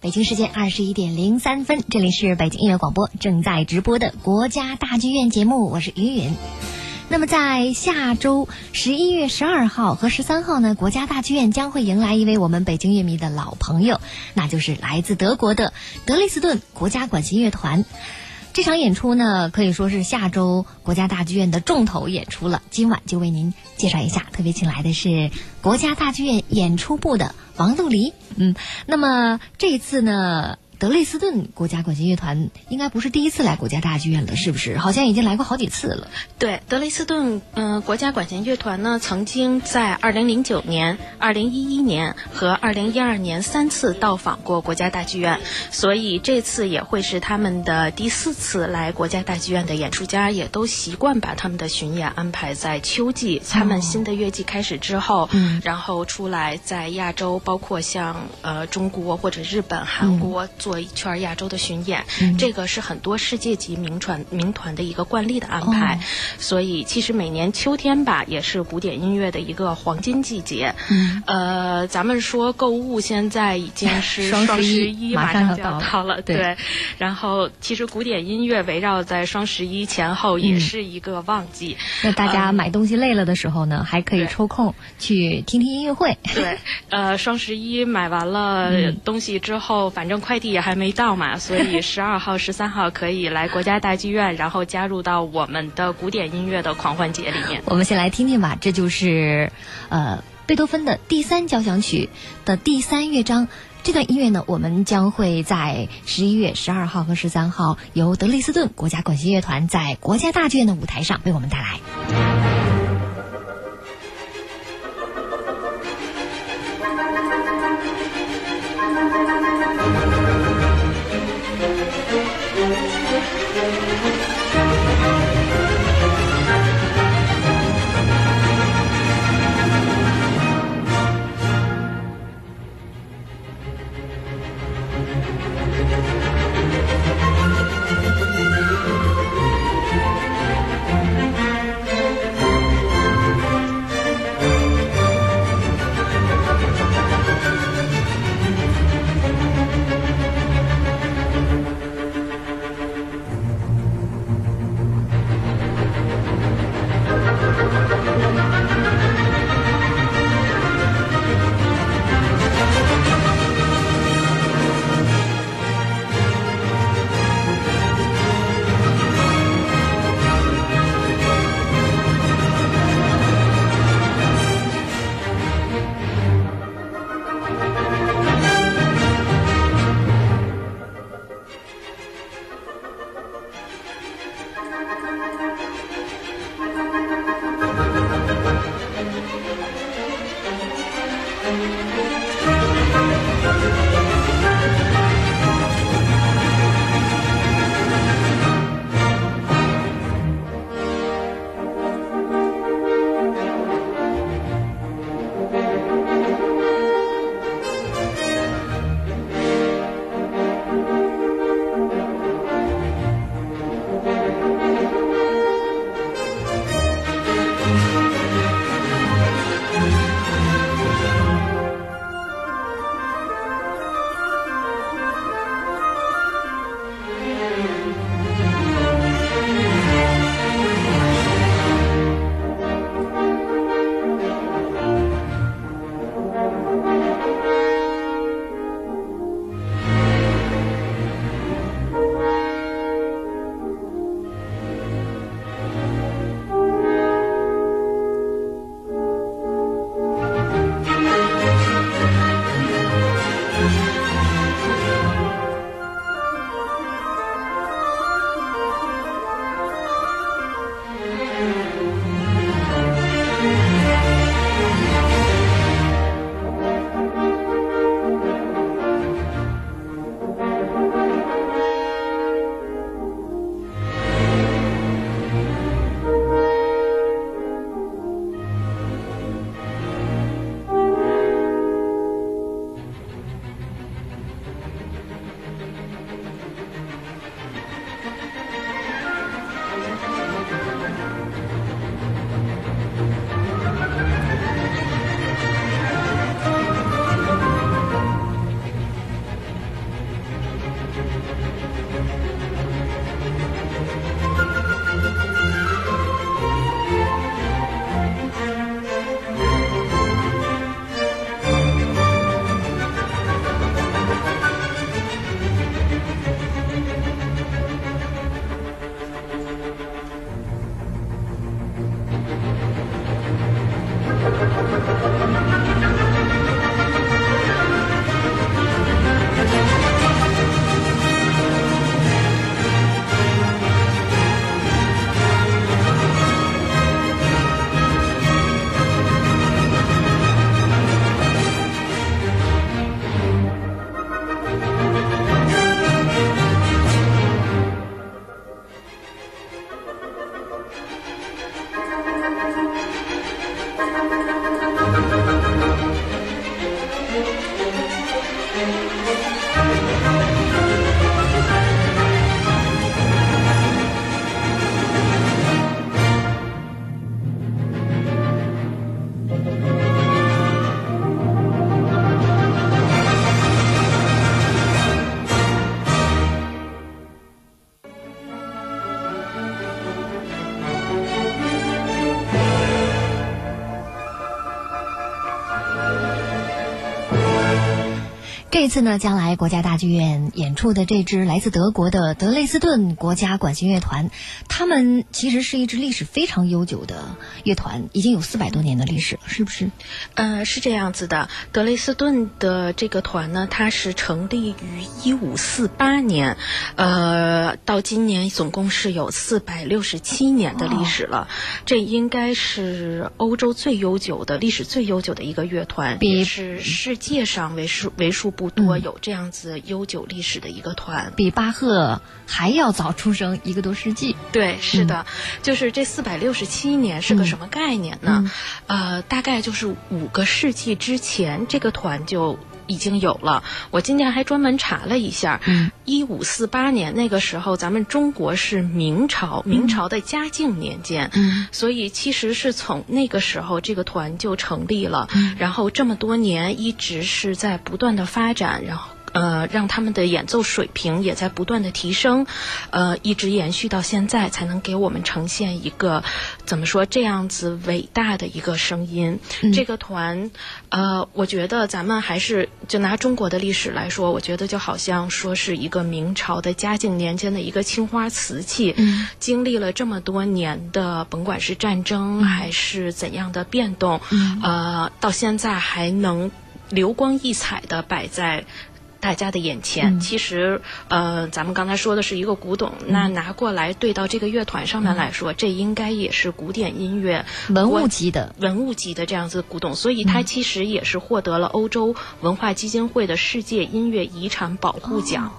北京时间二十一点零三分，这里是北京音乐广播正在直播的国家大剧院节目，我是云云。那么在下周十一月十二号和十三号呢，国家大剧院将会迎来一位我们北京乐迷的老朋友，那就是来自德国的德累斯顿国家管弦乐团。这场演出呢，可以说是下周国家大剧院的重头演出了。今晚就为您介绍一下，特别请来的是国家大剧院演出部的王杜黎。嗯，那么这一次呢？德累斯顿国家管弦乐团应该不是第一次来国家大剧院了，是不是？好像已经来过好几次了。对，德累斯顿嗯国家管弦乐团呢，曾经在二零零九年、二零一一年和二零一二年三次到访过国家大剧院，所以这次也会是他们的第四次来国家大剧院的演出家，也都习惯把他们的巡演安排在秋季，他们新的乐季开始之后，嗯然后出来在亚洲，包括像呃中国或者日本、韩国。做一圈亚洲的巡演，嗯这个是很多世界级名团名团的一个惯例的安排。哦所以其实每年秋天吧，也是古典音乐的一个黄金季节。嗯呃，咱们说购物现在已经 是双十一马上就要到了对然后其实古典音乐围绕在双十一前后也是一个旺季。那大家嗯买东西累了的时候呢，还可以抽空去听听音乐会。对，呃，双十一买完了嗯东西之后，反正快递还没到嘛，所以十二号、十三号可以来国家大剧院，然后加入到我们的古典音乐的狂欢节里面。我们先来听听吧，这就是呃贝多芬的第三交响曲的第三乐章。这段音乐呢，我们将会在十一月十二号和十三号由德累斯顿国家管弦乐团在国家大剧院的舞台上为我们带来。这次呢，将来国家大剧院演出的这支来自德国的德累斯顿国家管弦乐团，他们其实是一支历史非常悠久的乐团，已经有四百多年的历史了，是不是？呃，是这样子的。德累斯顿的这个团呢，它是成立于一五四八年，呃，到今年总共是有四百六十七年的历史了。这应该是欧洲最悠久的、历史最悠久的一个乐团，比也是世界上为数为数不多嗯有这样子悠久历史的一个团。比巴赫还要早出生一个多世纪。对，是的，就是这四百六十七年是个什么概念呢？呃，大概就是五个世纪之前，这个团就。已经有了，我今天还专门查了一下，嗯，一五四八年那个时候，咱们中国是明朝，明朝的嘉靖年间，嗯，所以其实是从那个时候这个团就成立了，嗯。然后这么多年一直是在不断的发展，然后。呃，让他们的演奏水平也在不断的提升，呃，一直延续到现在，才能给我们呈现一个怎么说这样子伟大的一个声音。嗯这个团，呃，我觉得咱们还是就拿中国的历史来说，我觉得就好像说是一个明朝的嘉靖年间的一个青花瓷器，嗯经历了这么多年的，甭管是战争还是怎样的变动，嗯呃，到现在还能流光溢彩的摆在。大家的眼前，嗯。其实，呃，咱们刚才说的是一个古董，那拿过来对到这个乐团上面来说，这应该也是古典音乐文物级的。文物级的这样子古董，所以它其实也是获得了欧洲文化基金会的世界音乐遗产保护奖。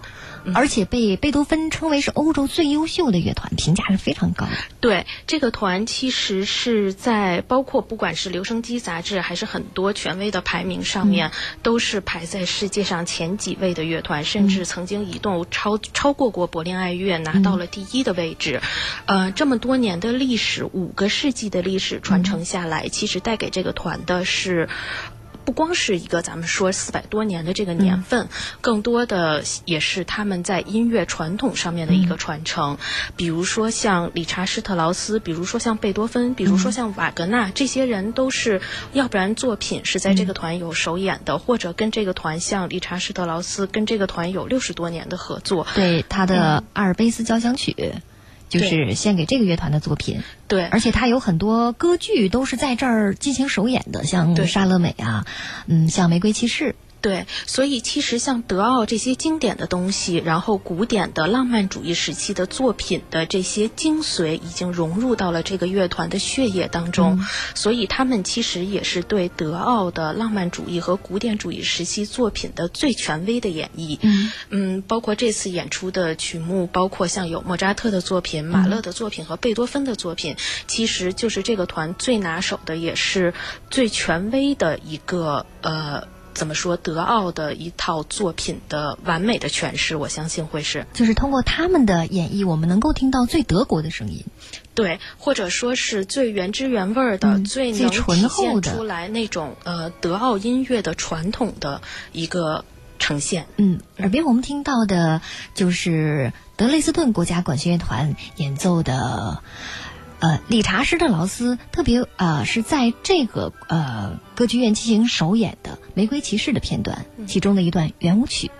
而且被贝多芬称为是欧洲最优秀的乐团，评价是非常高的。对，这个团其实是在包括不管是留声机杂志，还是很多权威的排名上面，都是排在世界上前几位的乐团，甚至曾经一度超超过过柏林爱乐，拿到了第一的位置。呃，这么多年的历史，五个世纪的历史传承下来，其实带给这个团的是。不光是一个咱们说四百多年的这个年份，更多的也是他们在音乐传统上面的一个传承。比如说像理查施特劳斯，比如说像贝多芬，比如说像瓦格纳，这些人都是，要不然作品是在这个团有首演的，或者跟这个团像理查施特劳斯跟这个团有六十多年的合作。对他的阿尔卑斯交响曲，就是献给这个乐团的作品。对，而且他有很多歌剧都是在这儿进行首演的，像对莎乐美啊，嗯，像《玫瑰骑士》。对，所以其实像德奥这些经典的东西，然后古典的浪漫主义时期的作品的这些精髓，已经融入到了这个乐团的血液当中。所以他们其实也是对德奥的浪漫主义和古典主义时期作品的最权威的演绎。嗯嗯，包括这次演出的曲目，包括像有莫扎特的作品、马勒的作品和贝多芬的作品，其实就是这个团最拿手的，也是最权威的一个呃。怎么说？德奥的一套作品的完美的诠释，我相信会是就是通过他们的演绎，我们能够听到最德国的声音。对，或者说是最原汁原味儿的、嗯最最能体醇厚的现出来那种呃德奥音乐的传统的一个呈现。嗯，耳边我们听到的就是德累斯顿国家管弦乐团演奏的。呃，理查施特劳斯特别呃是在这个呃歌剧院进行首演的《玫瑰骑士》的片段，其中的一段圆舞曲。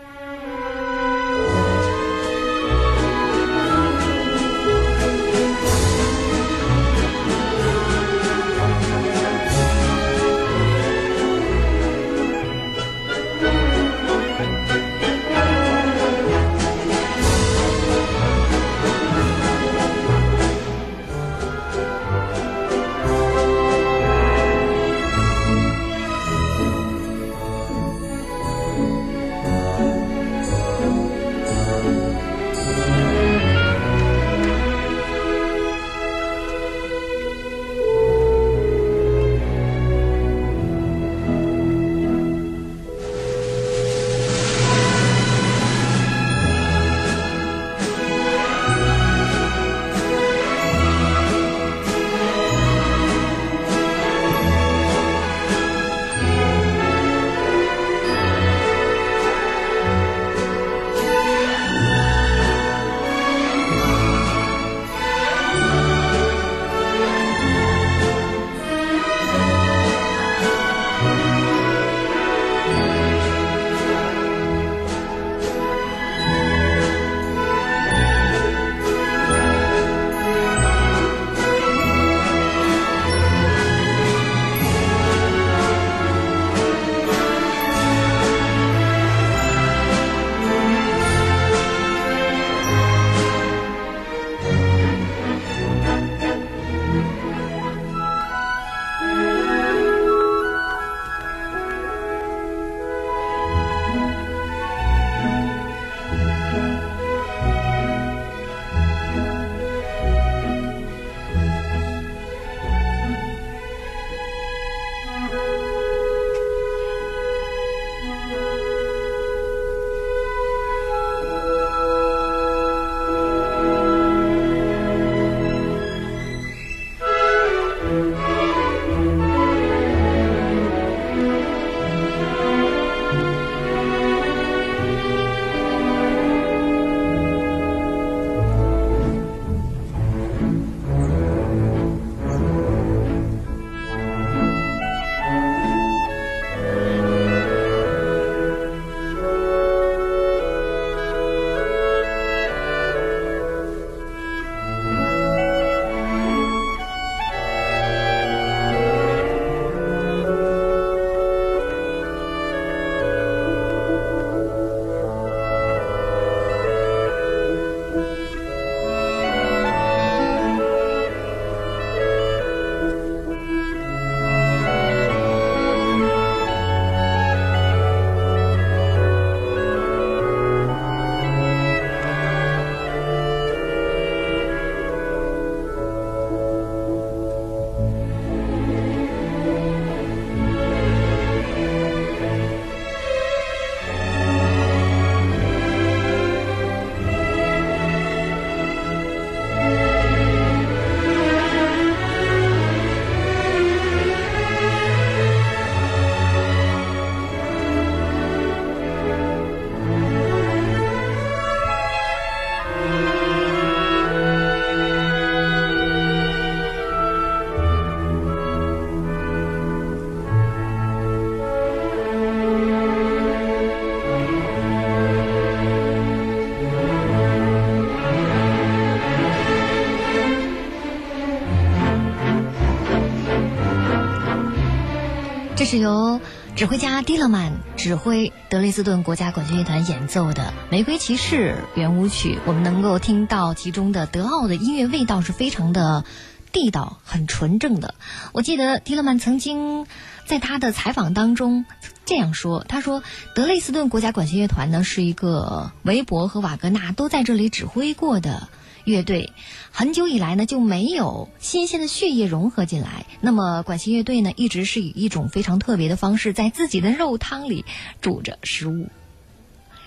这是由指挥家蒂勒曼指挥德累斯顿国家管弦乐团演奏的《玫瑰骑士》圆舞曲。我们能够听到其中的德奥的音乐味道是非常的地道、很纯正的。我记得蒂勒曼曾经在他的采访当中这样说：“他说，德累斯顿国家管弦乐团呢是一个韦伯和瓦格纳都在这里指挥过的。”乐队很久以来呢就没有新鲜的血液融合进来，那么管弦乐队呢一直是以一种非常特别的方式在自己的肉汤里煮着食物。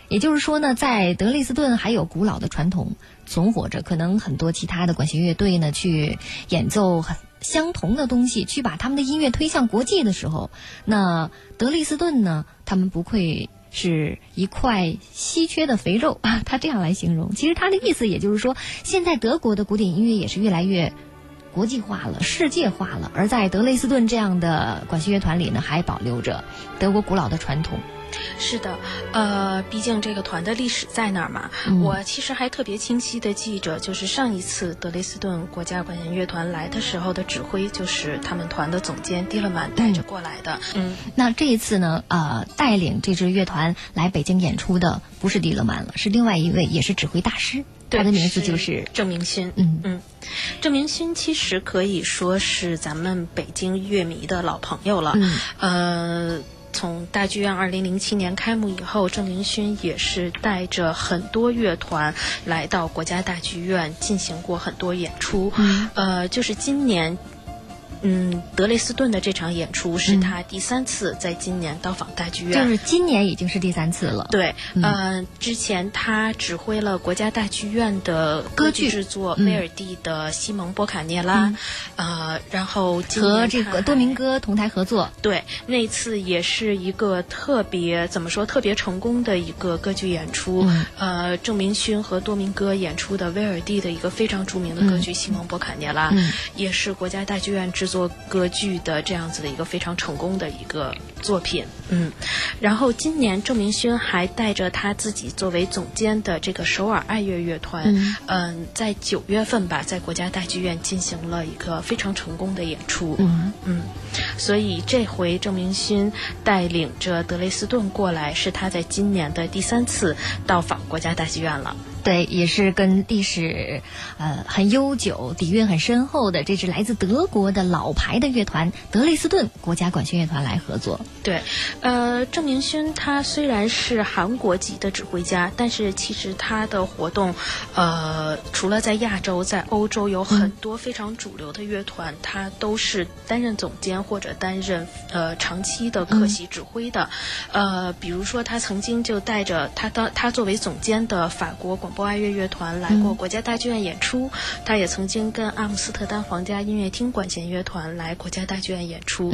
也就是说呢，在德累斯顿还有古老的传统存活着，可能很多其他的管弦乐队呢去演奏很相同的东西，去把他们的音乐推向国际的时候，那德累斯顿呢，他们不愧。是一块稀缺的肥肉啊，他这样来形容。其实他的意思也就是说，现在德国的古典音乐也是越来越国际化了、世界化了。而在德累斯顿这样的管弦乐团里呢，还保留着德国古老的传统。是的，呃，毕竟这个团的历史在那儿嘛。我其实还特别清晰的记着，就是上一次德累斯顿国家管弦乐团来的时候的指挥，就是他们团的总监迪勒曼带着过来的。嗯，那这一次呢，呃，带领这支乐团来北京演出的不是迪勒曼了，是另外一位，也是指挥大师，他的名字就是郑明勋。嗯嗯，郑明勋其实可以说是咱们北京乐迷的老朋友了。嗯，呃。从大剧院二零零七年开幕以后，郑明勋也是带着很多乐团来到国家大剧院进行过很多演出。呃，就是今年。嗯，德累斯顿的这场演出是他第三次在今年到访大剧院，就是今年已经是第三次了。对，嗯，之前他指挥了国家大剧院的歌剧制作威尔第的《西蒙波卡涅拉》，呃，然后和这个多明戈同台合作。对，那次也是一个特别怎么说特别成功的一个歌剧演出。呃，郑明勋和多明戈演出的威尔第的一个非常著名的歌剧《西蒙波卡涅拉》，也是国家大剧院制。作歌剧的这样子的一个非常成功的一个作品，嗯，然后今年郑明勋还带着他自己作为总监的这个首尔爱乐乐团，嗯，在九月份吧，在国家大剧院进行了一个非常成功的演出，嗯嗯，所以这回郑明勋带领着德累斯顿过来，是他在今年的第三次到访国家大剧院了。对，也是跟历史，呃，很悠久、底蕴很深厚的这支来自德国的老牌的乐团——德累斯顿国家管弦乐团来合作。对，呃，郑明勋他虽然是韩国籍的指挥家，但是其实他的活动，呃，除了在亚洲，在欧洲有很多非常主流的乐团，他都是担任总监或者担任呃长期的客席指挥的。呃，比如说他曾经就带着他的他作为总监的法国广播爱乐乐团来过国家大剧院演出，他也曾经跟阿姆斯特丹皇家音乐厅管弦乐团来国家大剧院演出，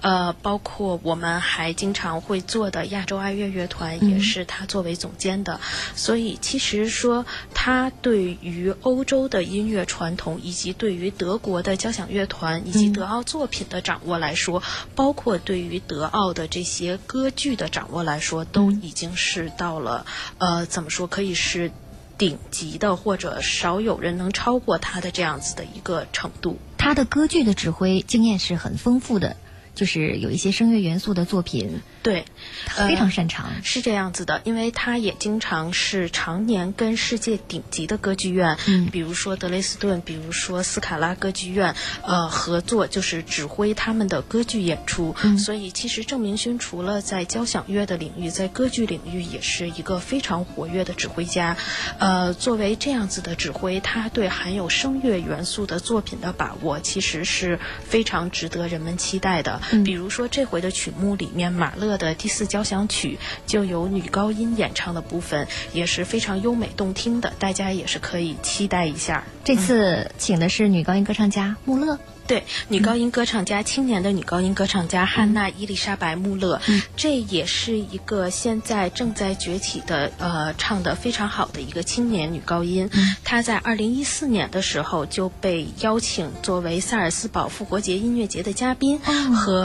呃，包括我们还经常会做的亚洲爱乐乐团也是他作为总监的，所以其实说他对于欧洲的音乐传统，以及对于德国的交响乐团以及德奥作品的掌握来说，包括对于德奥的这些歌剧的掌握来说，都已经是到了呃，怎么说可以是。顶级的，或者少有人能超过他的这样子的一个程度。他的歌剧的指挥经验是很丰富的。就是有一些声乐元素的作品，对，非常擅长。是这样子的，因为他也经常是常年跟世界顶级的歌剧院，嗯，比如说德累斯顿，比如说斯卡拉歌剧院，呃，合作就是指挥他们的歌剧演出。所以其实郑明勋除了在交响乐的领域，在歌剧领域也是一个非常活跃的指挥家。呃，作为这样子的指挥，他对含有声乐元素的作品的把握，其实是非常值得人们期待的。比如说这回的曲目里面，马勒的第四交响曲就有女高音演唱的部分，也是非常优美动听的，大家也是可以期待一下。这次请的是女高音歌唱家穆勒。对，女高音歌唱家，青年的女高音歌唱家汉娜·伊丽莎白·穆勒，这也是一个现在正在崛起的，呃，唱的非常好的一个青年女高音。她在二零一四年的时候就被邀请作为萨尔斯堡复活节音乐节的嘉宾，和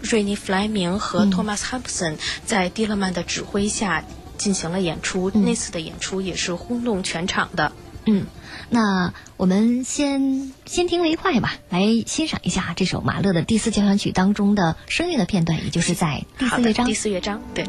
瑞尼·弗莱明和托马斯·汉普森在蒂勒曼的指挥下进行了演出。那次的演出也是轰动全场的。嗯，那我们先先听为快吧，来欣赏一下这首马勒的第四交响曲当中的声乐的片段，也就是在第四乐章。第四乐章，对。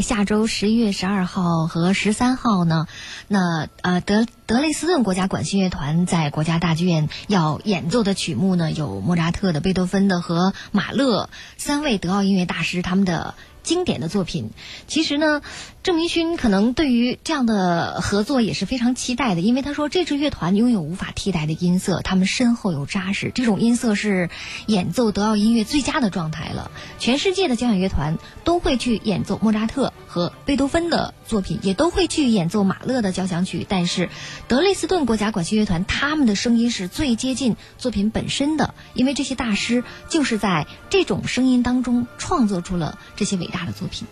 下周十一月十二号和十三号呢，那呃德德累斯顿国家管弦乐团在国家大剧院要演奏的曲目呢，有莫扎特的、贝多芬的和马勒三位德奥音乐大师他们的。经典的作品，其实呢，郑明勋可能对于这样的合作也是非常期待的，因为他说这支乐团拥有无法替代的音色，他们深厚又扎实，这种音色是演奏德奥音乐最佳的状态了。全世界的交响乐团都会去演奏莫扎特和贝多芬的作品，也都会去演奏马勒的交响曲，但是德累斯顿国家管弦乐团他们的声音是最接近作品本身的，因为这些大师就是在这种声音当中创作出了这些伟大。的作品。